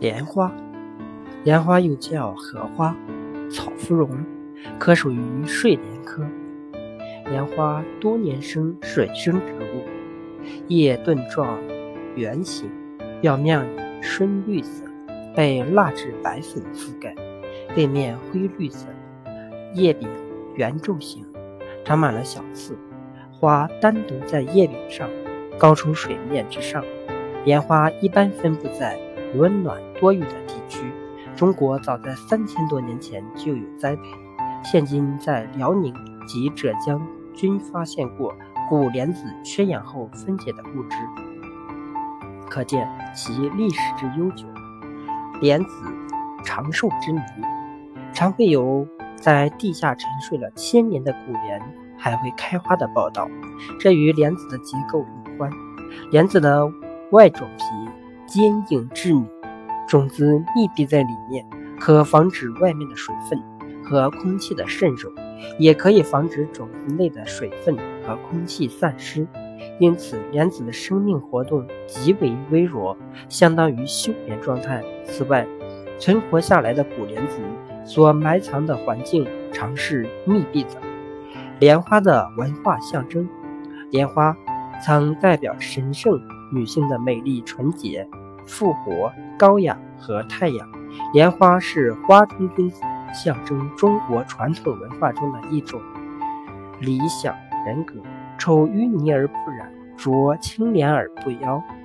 莲花，莲花又叫荷花、草芙蓉，科属于睡莲科。莲花多年生水生植物，叶盾状，圆形，表面深绿色，被蜡质白粉覆盖，背面灰绿色，叶柄圆柱形，长满了小刺，花单独在叶柄上，高出水面之上。莲花一般分布在。温暖多雨的地区，中国早在三千多年前就有栽培，现今在辽宁及浙江均发现过古莲子缺氧后分解的物质，可见其历史之悠久。莲子长寿之谜，常会有在地下沉睡了千年的古莲还会开花的报道，这与莲子的结构有关。莲子的外种皮。坚硬致密，种子密闭在里面，可防止外面的水分和空气的渗入，也可以防止种子内的水分和空气散失。因此，莲子的生命活动极为微弱，相当于休眠状态。此外，存活下来的古莲子所埋藏的环境常是密闭的。莲花的文化象征，莲花曾代表神圣女性的美丽纯洁。复活、高雅和太阳，莲花是花中君子，象征中国传统文化中的一种理想人格。丑淤泥而不染，濯清涟而不妖。